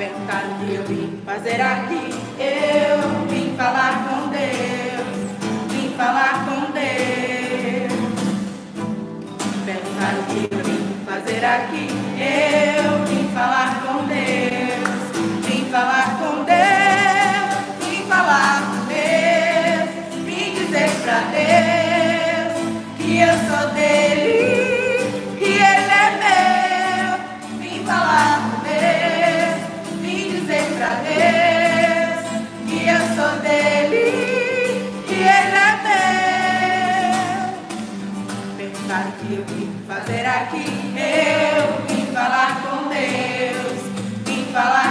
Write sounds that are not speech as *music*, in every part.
perguntaram o que eu vim fazer aqui. Eu vim falar com Deus, vim falar com Deus. Perguntaram o que eu vim fazer aqui. Eu aqui, eu vim falar com Deus, vim falar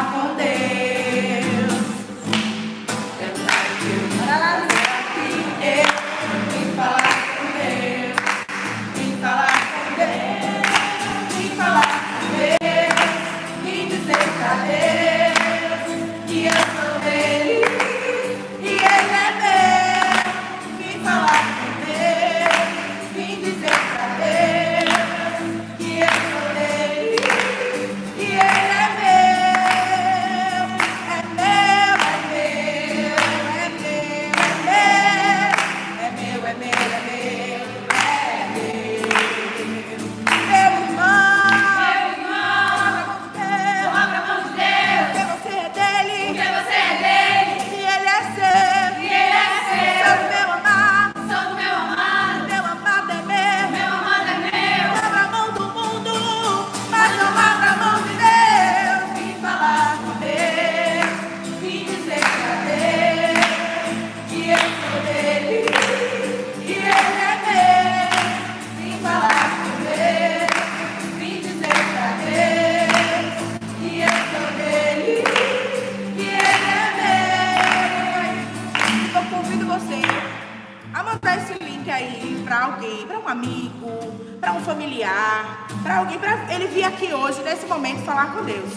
hoje, nesse momento, falar com Deus.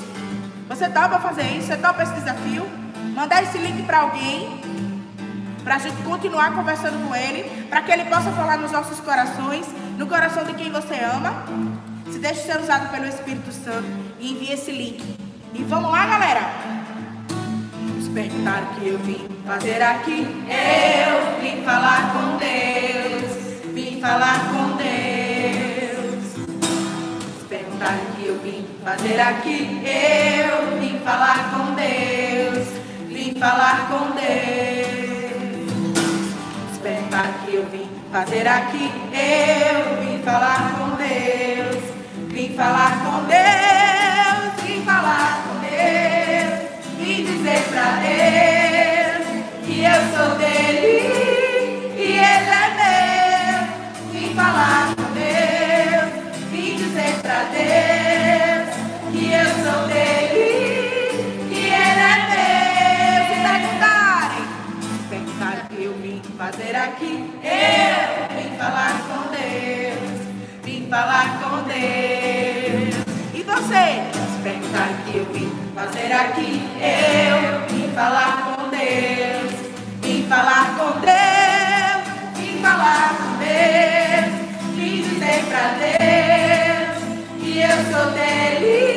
Você topa fazer isso? Você topa esse desafio? Mandar esse link para alguém, para a gente continuar conversando com ele, para que ele possa falar nos nossos corações, no coração de quem você ama. Se deixe ser usado pelo Espírito Santo e envie esse link. E vamos lá, galera! Nos perguntaram que eu vim fazer aqui. Eu vim falar com Deus, vim falar com Deus. Nos perguntaram fazer aqui. Eu vim falar com Deus, vim falar com Deus. Espera que eu vim fazer aqui. Eu vim Será aqui eu vim falar com Deus, vim falar com Deus, vim falar com Deus, vim dizer pra Deus que eu sou dele.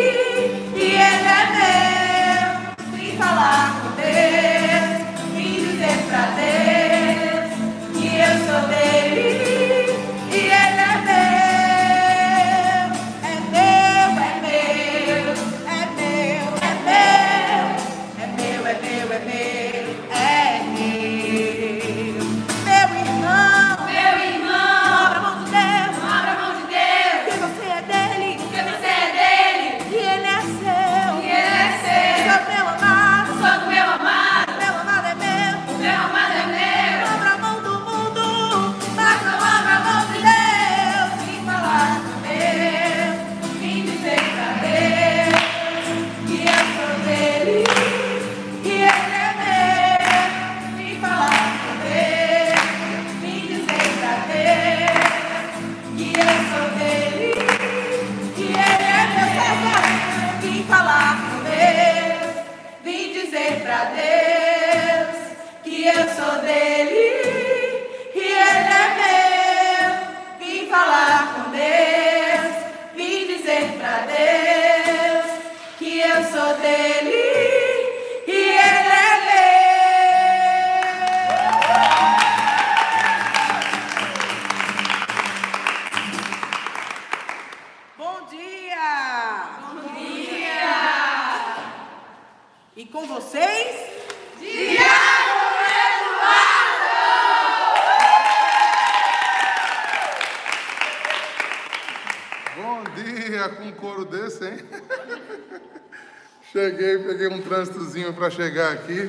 Trânsitozinho para chegar aqui,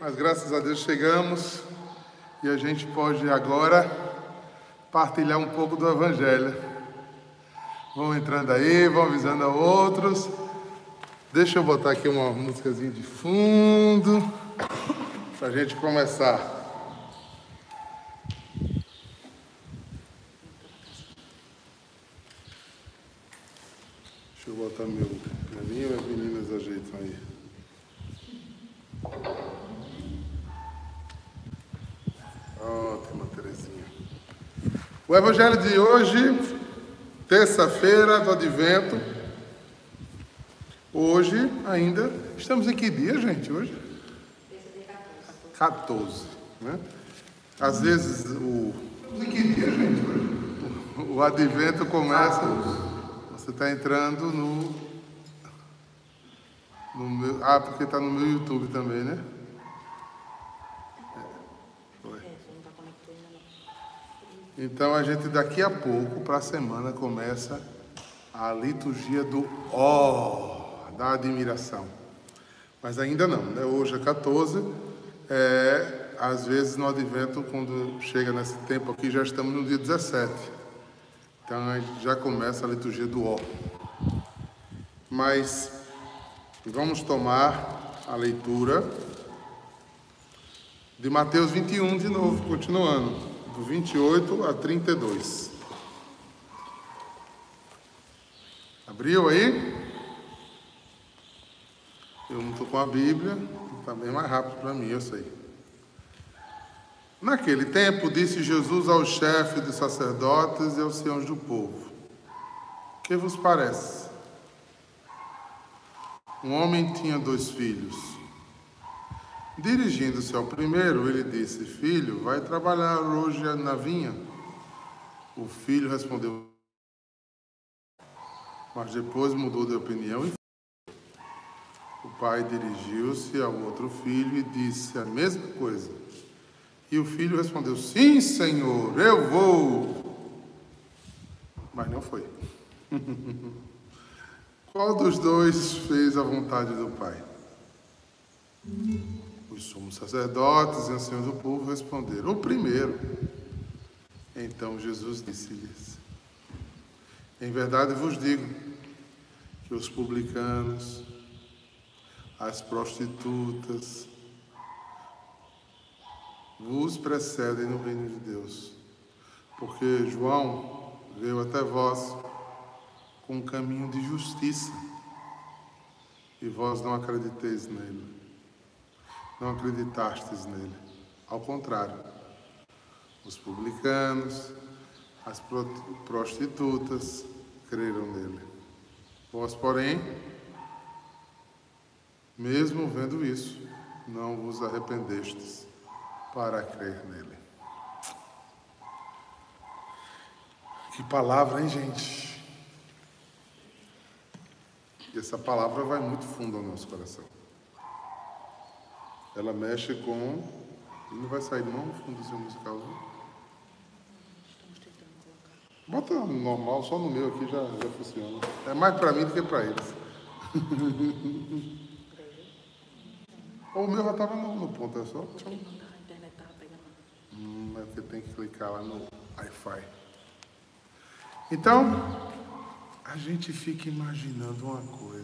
mas graças a Deus chegamos e a gente pode agora partilhar um pouco do Evangelho. Vão entrando aí, vão avisando a outros. Deixa eu botar aqui uma músicazinha de fundo para a gente começar. Deixa eu botar meu pianinho e as meninas ajeitam aí. Ótima, Terezinha. O evangelho de hoje, terça-feira do advento. Hoje ainda. Estamos em que dia, gente? Hoje? 14. Né? Às vezes o. Estamos em que dia, gente? Hoje? O advento começa. Você está entrando no. no meu, ah, porque está no meu YouTube também, né? É, foi. Então a gente daqui a pouco, para a semana, começa a liturgia do ó, da admiração. Mas ainda não, né? Hoje é 14. É, às vezes no advento, quando chega nesse tempo aqui, já estamos no dia 17. Então a gente já começa a liturgia do ó. Mas vamos tomar a leitura de Mateus 21 de novo, continuando, do 28 a 32. Abriu aí? Eu não estou com a Bíblia, está bem mais rápido para mim, eu sei. Naquele tempo, disse Jesus ao chefe dos sacerdotes e aos senhores do povo: Que vos parece? Um homem tinha dois filhos. Dirigindo-se ao primeiro, ele disse: Filho, vai trabalhar hoje na vinha? O filho respondeu, mas depois mudou de opinião e o pai dirigiu-se ao outro filho e disse a mesma coisa. E o filho respondeu: Sim, senhor, eu vou. Mas não foi. *laughs* Qual dos dois fez a vontade do pai? Os sumos sacerdotes e anciãos do povo responderam: O primeiro. Então Jesus disse-lhes: Em verdade vos digo que os publicanos, as prostitutas, vos precedem no reino de Deus. Porque João veio até vós com um caminho de justiça e vós não acrediteis nele. Não acreditastes nele. Ao contrário, os publicanos, as prostitutas creram nele. Vós, porém, mesmo vendo isso, não vos arrependestes para crer nele. Que palavra, hein, gente? E essa palavra vai muito fundo ao nosso coração. Ela mexe com. Não vai sair não seu musical, não? Bota normal, só no meu aqui já, já funciona. É mais para mim do que para eles. *laughs* o meu já estava no, no ponto, é só. Eu... Hum, é porque tem que clicar lá no Wi-Fi. Então, a gente fica imaginando uma coisa.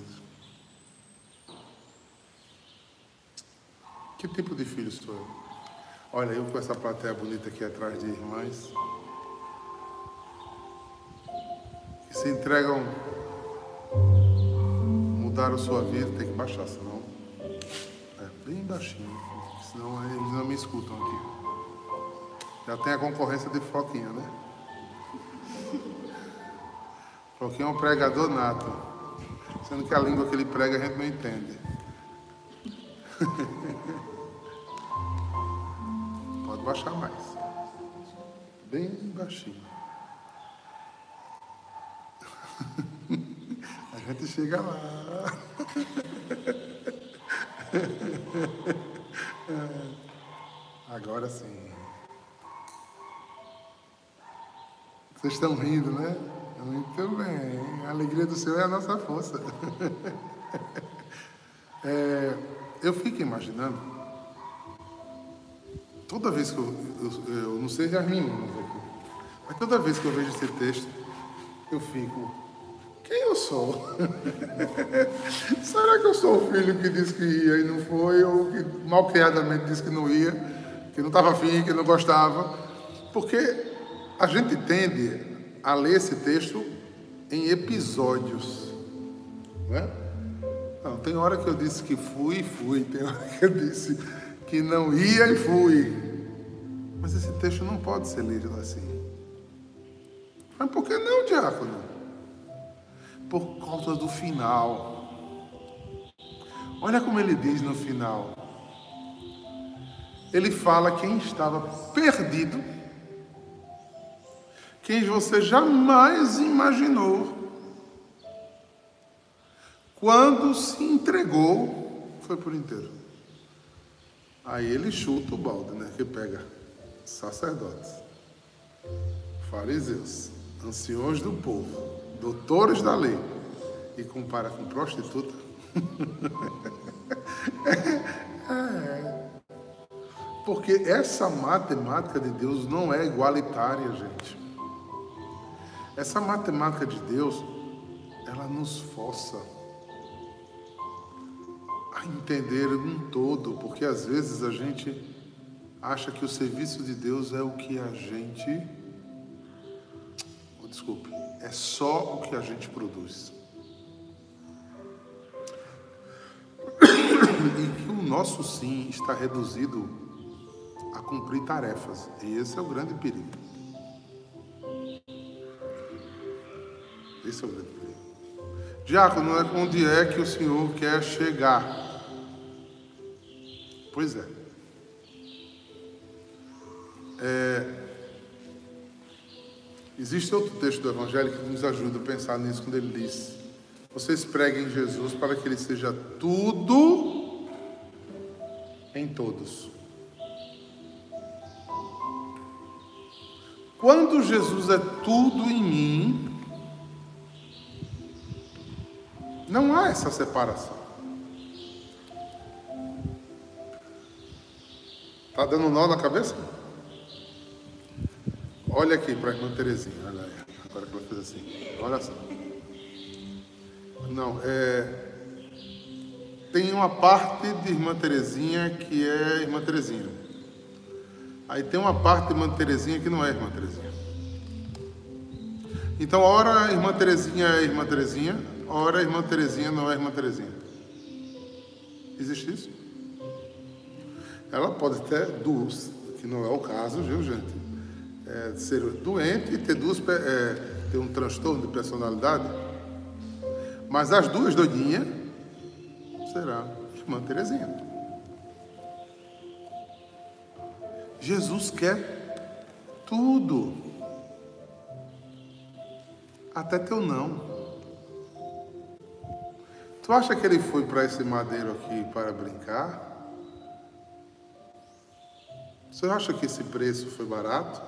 Que tipo de filho sou eu? Olha, eu com essa plateia bonita aqui atrás de irmãs. Que se entregam, mudaram sua vida, tem que baixar, senão. É bem baixinho, senão eles não me escutam aqui. Já tem a concorrência de Floquinha, né? *laughs* Floquinha é um pregador nato. Sendo que a língua que ele prega a gente não entende. *laughs* Pode baixar mais. Bem baixinho. *laughs* A gente chega lá. *laughs* Agora sim. Vocês estão rindo, né? Muito bem. A alegria do Senhor é a nossa força. *laughs* É, eu fico imaginando, toda vez que eu, eu, eu não sei as meninas aqui, mas toda vez que eu vejo esse texto, eu fico, quem eu sou? *laughs* Será que eu sou o filho que disse que ia e não foi, ou que malcriadamente disse que não ia, que não estava afim, que não gostava? Porque a gente tende a ler esse texto em episódios, não é? Não, tem hora que eu disse que fui e fui, tem hora que eu disse que não ia e fui. Mas esse texto não pode ser lido assim. Mas por que não, diácono? Por causa do final. Olha como ele diz no final. Ele fala quem estava perdido, quem você jamais imaginou quando se entregou, foi por inteiro. Aí ele chuta o balde, né? Que pega sacerdotes, fariseus, anciões do povo, doutores da lei, e compara com prostituta. *laughs* é. Porque essa matemática de Deus não é igualitária, gente. Essa matemática de Deus, ela nos força entender um todo, porque às vezes a gente acha que o serviço de Deus é o que a gente. Oh, desculpe, é só o que a gente produz. E que o nosso sim está reduzido a cumprir tarefas. E esse é o grande perigo. Esse é o grande perigo. Diácono, onde é que o senhor quer chegar? Pois é. é. Existe outro texto do Evangelho que nos ajuda a pensar nisso quando ele diz: Vocês preguem Jesus para que ele seja tudo em todos. Quando Jesus é tudo em mim, não há essa separação. Está dando nó na cabeça? Olha aqui para a irmã Terezinha, olha aí. Agora que ela fez assim. Olha só. Não, é. Tem uma parte de irmã Terezinha que é irmã Terezinha. Aí tem uma parte de irmã Terezinha que não é irmã Terezinha. Então, ora a irmã Terezinha é irmã Terezinha, ora a irmã Terezinha não é irmã Terezinha. Existe isso? Ela pode ter duas, que não é o caso, viu, gente? É, ser doente e ter, duas, é, ter um transtorno de personalidade. Mas as duas doidinhas será irmã Terezinha. Jesus quer tudo, até teu não. Tu acha que ele foi para esse madeiro aqui para brincar? Você acha que esse preço foi barato?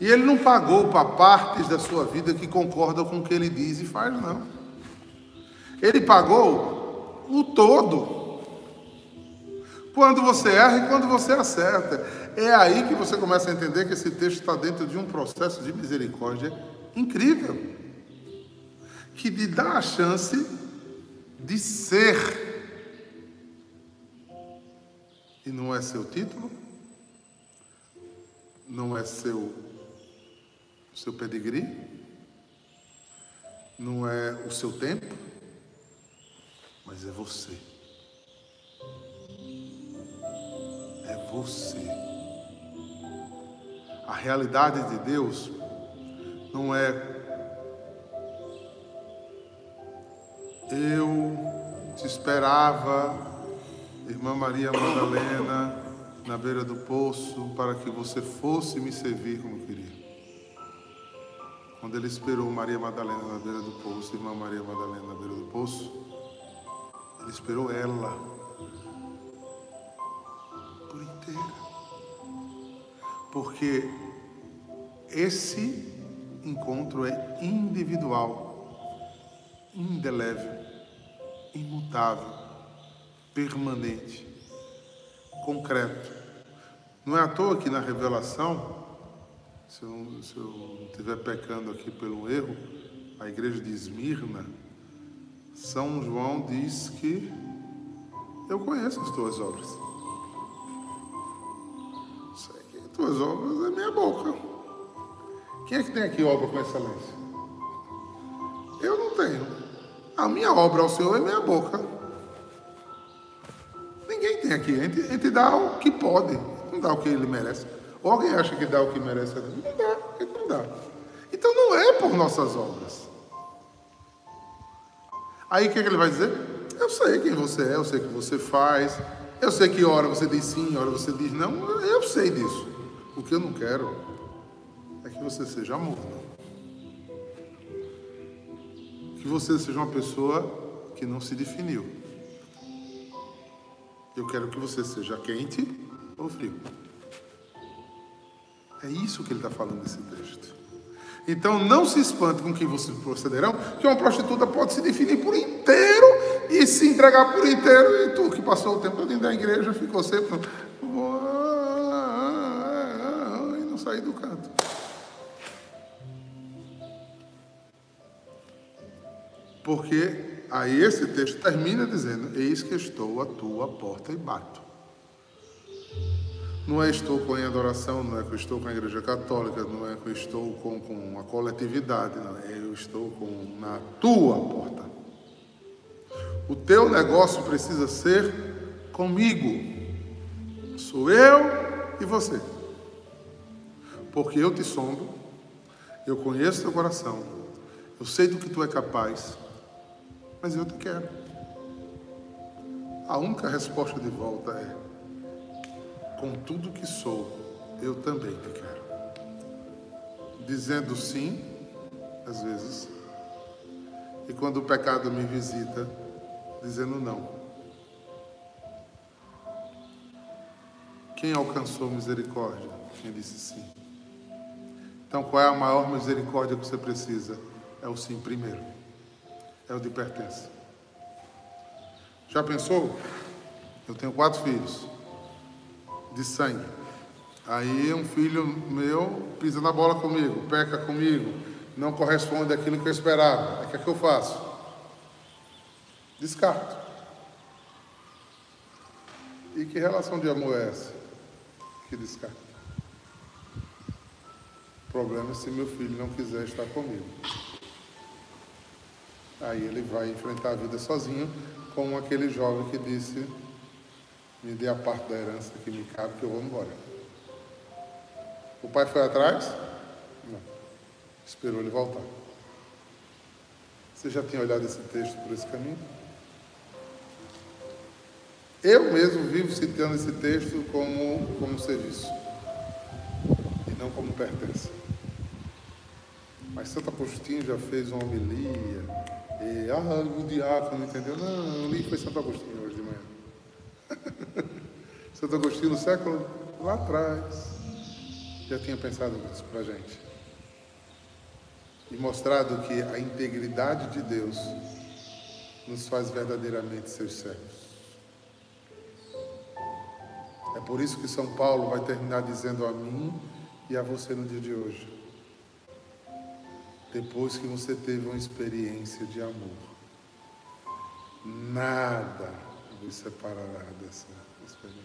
E ele não pagou para partes da sua vida que concordam com o que ele diz e faz, não. Ele pagou o todo. Quando você erra e quando você acerta. É aí que você começa a entender que esse texto está dentro de um processo de misericórdia incrível. Que lhe dá a chance de ser e não é seu título, não é seu, seu pedigree, não é o seu tempo, mas é você. É você. A realidade de Deus não é eu te esperava Irmã Maria Madalena, na beira do poço, para que você fosse me servir como queria. Quando ele esperou Maria Madalena na beira do poço, Irmã Maria Madalena na beira do poço, Ele esperou ela por inteira. Porque esse encontro é individual, indelével, imutável, permanente, concreto. Não é à toa que na revelação, se eu, se eu estiver pecando aqui pelo erro, a igreja de Esmirna, São João diz que eu conheço as tuas obras. Sei que as tuas obras é minha boca. Quem é que tem aqui obra com excelência? Eu não tenho. A minha obra ao Senhor é minha boca. Aqui. A gente, a gente dá o que pode, não dá o que ele merece. Ou alguém acha que dá o que merece? Não dá, a gente não dá. Então não é por nossas obras. Aí o que, é que ele vai dizer? Eu sei quem você é, eu sei o que você faz, eu sei que hora você diz sim, hora você diz não, eu sei disso. O que eu não quero é que você seja morno. Que você seja uma pessoa que não se definiu. Eu quero que você seja quente ou frio. É isso que ele está falando nesse texto. Então não se espante com que vocês procederão, que uma prostituta pode se definir por inteiro e se entregar por inteiro, e tu que passou o tempo todo dentro da igreja ficou sempre e não sair do canto. Porque aí esse texto termina dizendo: Eis que estou à tua porta e bato. Não é estou com a adoração, não é que estou com a igreja católica, não é que estou com, com a coletividade, não é eu estou com na tua porta. O teu negócio precisa ser comigo. Sou eu e você. Porque eu te sondo, eu conheço teu coração, eu sei do que tu é capaz, mas eu te quero. A única resposta de volta é: com tudo que sou, eu também te quero. Dizendo sim, às vezes, e quando o pecado me visita, dizendo não. Quem alcançou misericórdia? Quem disse sim. Então, qual é a maior misericórdia que você precisa? É o sim primeiro. É o de pertença. Já pensou? Eu tenho quatro filhos de sangue. Aí um filho meu pisa na bola comigo, peca comigo, não corresponde àquilo que eu esperava. O que é que eu faço? Descarto. E que relação de amor é essa? Que descarta. O problema é se meu filho não quiser estar comigo. Aí ele vai enfrentar a vida sozinho, como aquele jovem que disse me dê a parte da herança que me cabe, que eu vou embora. O pai foi atrás? Não. Esperou ele voltar. Você já tinha olhado esse texto por esse caminho? Eu mesmo vivo citando esse texto como, como serviço e não como pertença. Mas Santo Agostinho já fez uma homilia. E, ah, o diácono entendeu? Não, li foi Santo Agostinho. *laughs* Santo Agostinho, no século lá atrás, já tinha pensado nisso para a gente. E mostrado que a integridade de Deus nos faz verdadeiramente seus servos. É por isso que São Paulo vai terminar dizendo a mim e a você no dia de hoje. Depois que você teve uma experiência de amor, nada vos separará dessa experiência.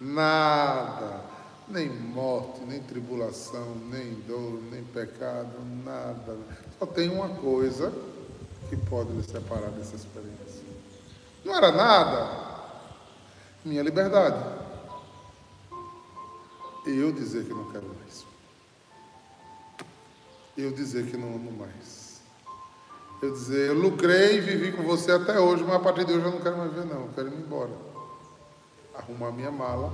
Nada, nem morte, nem tribulação, nem dor, nem pecado, nada. Só tem uma coisa que pode me separar dessa experiência. Não era nada, minha liberdade. Eu dizer que não quero mais. Eu dizer que não amo mais. Eu dizer, eu lucrei e vivi com você até hoje, mas a partir de hoje eu não quero mais ver não, eu quero ir embora. Arrumar minha mala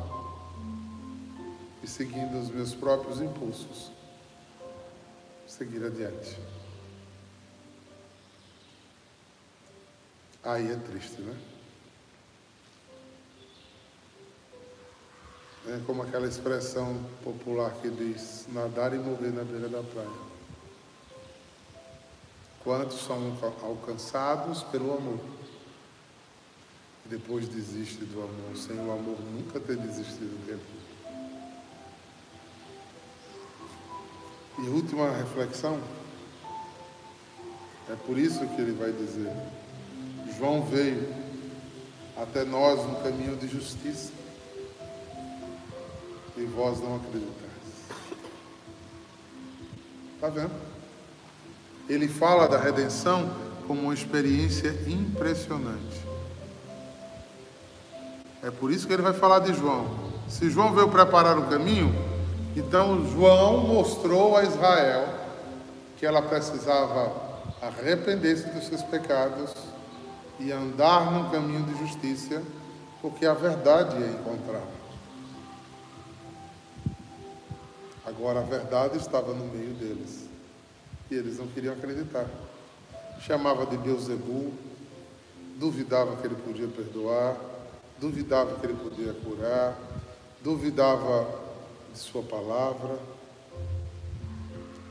e seguindo os meus próprios impulsos, seguir adiante. Aí é triste, né? É como aquela expressão popular que diz: nadar e morrer na beira da praia. Quantos são alcançados pelo amor? E depois desiste do amor, sem o amor nunca ter desistido dele. E última reflexão, é por isso que ele vai dizer: João veio até nós no caminho de justiça e vós não acreditais. Está vendo? Ele fala da redenção como uma experiência impressionante. É por isso que ele vai falar de João. Se João veio preparar o caminho, então João mostrou a Israel que ela precisava arrepender-se dos seus pecados e andar num caminho de justiça, porque a verdade ia encontrar. Agora a verdade estava no meio deles. E eles não queriam acreditar. Chamava de Beuzebu, duvidava que ele podia perdoar, duvidava que ele podia curar, duvidava de sua palavra.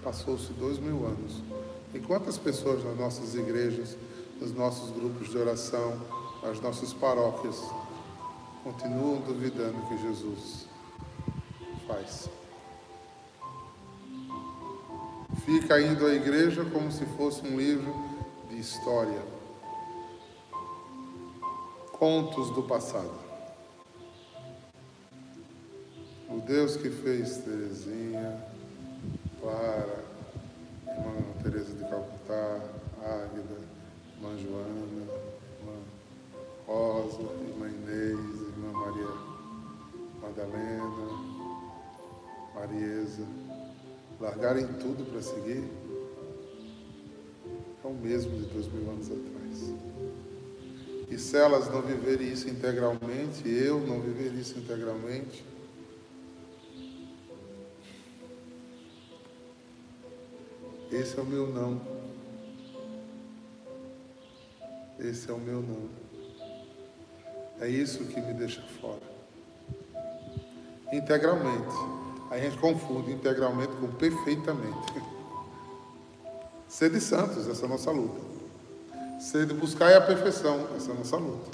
Passou-se dois mil anos. E quantas pessoas nas nossas igrejas, nos nossos grupos de oração, nas nossas paróquias, continuam duvidando que Jesus faz? Fica indo à igreja como se fosse um livro de história. Contos do passado. O Deus que fez Terezinha, Clara, irmã Teresa de Calcutá, Águida, irmã Joana, largarem tudo para seguir, é o mesmo de dois mil anos atrás. E se elas não viverem isso integralmente, eu não viver isso integralmente, esse é o meu não. Esse é o meu não. É isso que me deixa fora. Integralmente. A gente confunde integralmente com perfeitamente. Ser de santos, essa é nossa luta. Ser de buscar a perfeição, essa é nossa luta.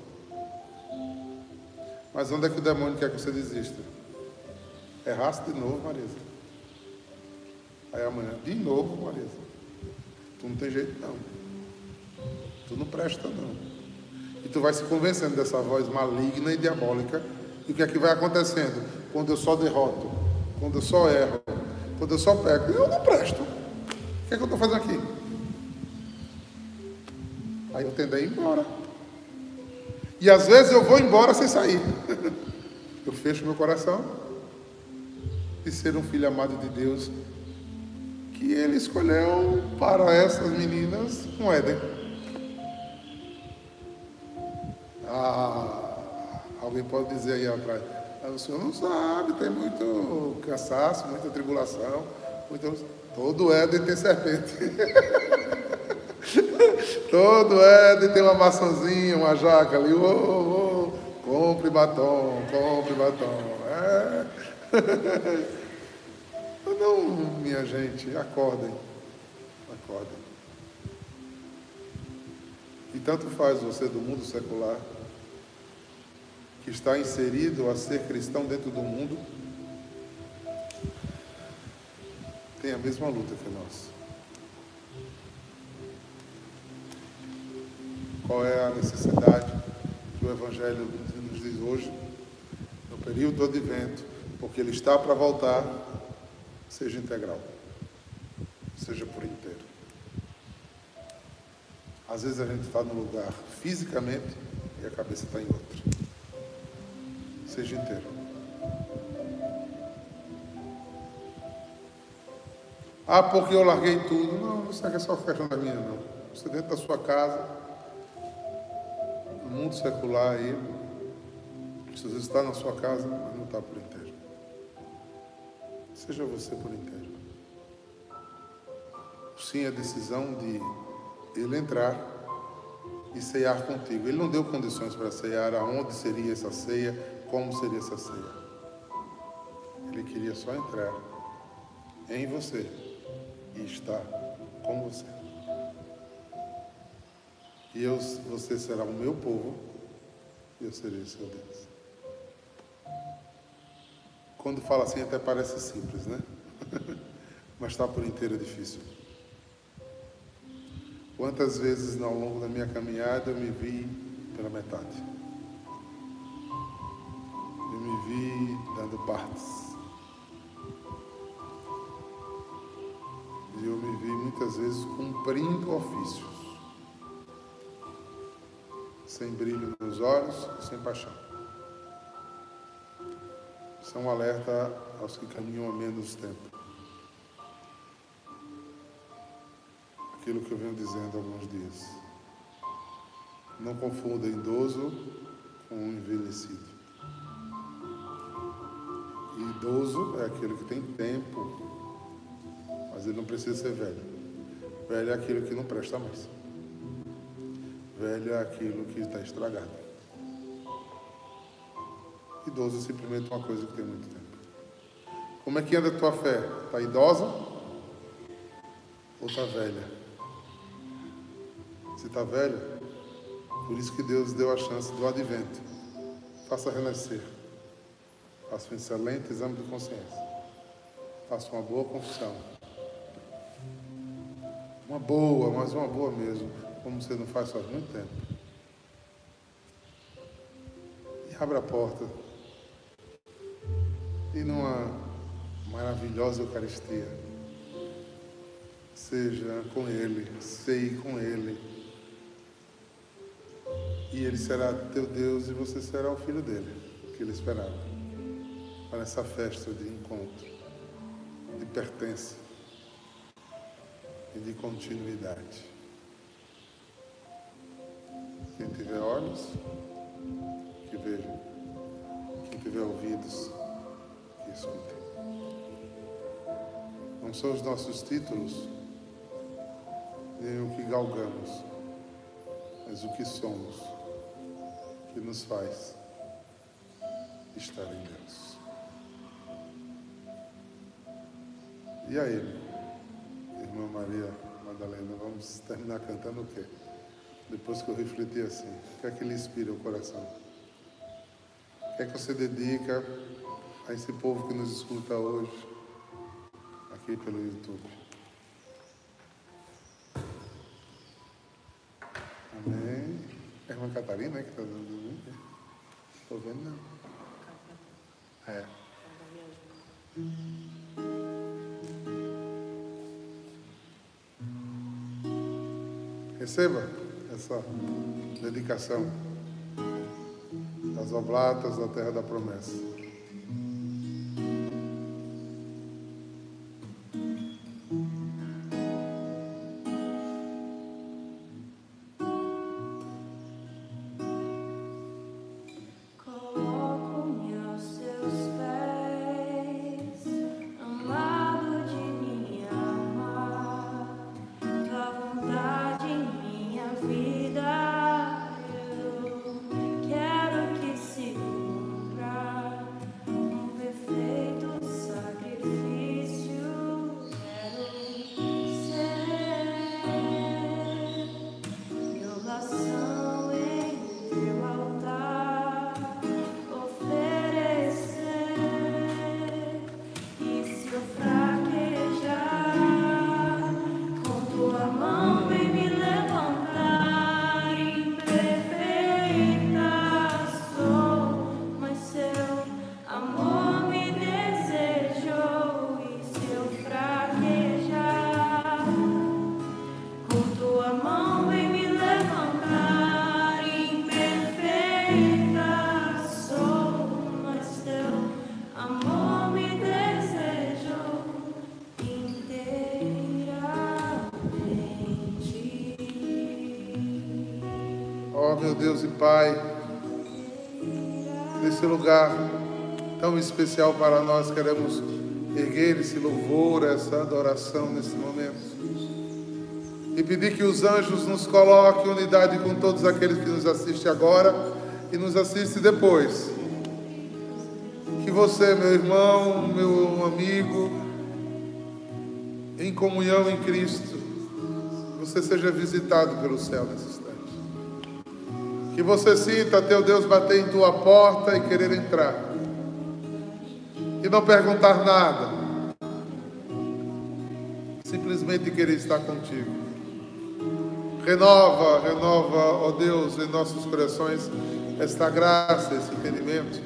Mas onde é que o demônio quer que você desista? Erraste de novo, Marisa. Aí amanhã, de novo, Marisa. Tu não tem jeito não. Tu não presta não. E tu vai se convencendo dessa voz maligna e diabólica. E o que é que vai acontecendo? Quando eu só derroto, quando eu só erro, quando eu só peco, eu não presto. O que, é que eu estou fazendo aqui? Aí eu tendo a ir embora. E às vezes eu vou embora sem sair. *laughs* eu fecho meu coração de ser um filho amado de Deus que ele escolheu para essas meninas um Éden. Ah, alguém pode dizer aí atrás, o senhor não sabe, tem muito cansaço, muita tribulação. Muito... Todo Éden tem serpente. *laughs* Todo Éden tem uma maçãzinha, uma jaca ali. Oh, oh, compre batom, compre batom. É. *laughs* Não, minha gente, acordem. Acordem. E tanto faz você do mundo secular que está inserido a ser cristão dentro do mundo, tem a mesma luta que nós. Qual é a necessidade que o Evangelho nos diz hoje, no período do advento, porque ele está para voltar, seja integral, seja por inteiro. Às vezes a gente está num lugar fisicamente e a cabeça está em outro seja inteiro. Ah, porque eu larguei tudo. Não, isso é só questão da minha, não. Você dentro da sua casa, no mundo secular aí, você está na sua casa, mas não está por inteiro. Seja você por inteiro. Sim, a decisão de ele entrar e ceiar contigo. Ele não deu condições para ceiar, aonde seria essa ceia, como seria essa ceia. Ele queria só entrar em você e estar com você. E eu, você será o meu povo e eu serei o seu Deus. Quando fala assim até parece simples, né? *laughs* Mas está por inteiro difícil. Quantas vezes ao longo da minha caminhada eu me vi pela metade? Vi dando partes. E eu me vi muitas vezes cumprindo ofícios. Sem brilho nos olhos e sem paixão. Isso é um alerta aos que caminham há menos tempo. aquilo que eu venho dizendo há alguns dias. Não confunda idoso com envelhecido. Idoso é aquele que tem tempo, mas ele não precisa ser velho. Velho é aquilo que não presta mais. Velho é aquilo que está estragado. Idoso é simplesmente uma coisa que tem muito tempo. Como é que anda a tua fé? Está idosa ou está velha? Você está velho? Por isso que Deus deu a chance do advento. Faça renascer. Faça um excelente exame de consciência. Faça uma boa confissão. Uma boa, mas uma boa mesmo, como você não faz faz muito tempo. E abra a porta. E numa maravilhosa Eucaristia. Seja com Ele, sei com Ele e ele será teu Deus e você será o filho dele, que ele esperava. Para essa festa de encontro, de pertença e de continuidade. Quem tiver olhos, que veja. Quem tiver ouvidos, que escutem. Não são os nossos títulos, nem o que galgamos, mas o que somos que nos faz estar em Deus. E aí, irmã Maria Madalena, vamos terminar cantando o quê? Depois que eu refleti assim, o que é que lhe inspira o coração? O que é que você dedica a esse povo que nos escuta hoje, aqui pelo YouTube? Amém. É a irmã Catarina que está dando Estou vendo não. É. Receba essa dedicação das oblatas da terra da promessa. Deus e Pai, nesse lugar tão especial para nós, queremos erguer esse louvor, essa adoração nesse momento. e pedir que os anjos nos coloquem em unidade com todos aqueles que nos assistem agora e nos assistem depois. Que você, meu irmão, meu amigo, em comunhão em Cristo, você seja visitado pelo céu nesse instante. Que você sinta teu Deus bater em tua porta e querer entrar. E não perguntar nada. Simplesmente querer estar contigo. Renova, renova, ó Deus, em nossos corações esta graça, esse entendimento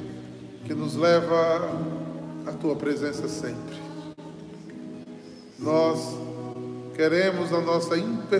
que nos leva à tua presença sempre. Nós queremos a nossa imperfeição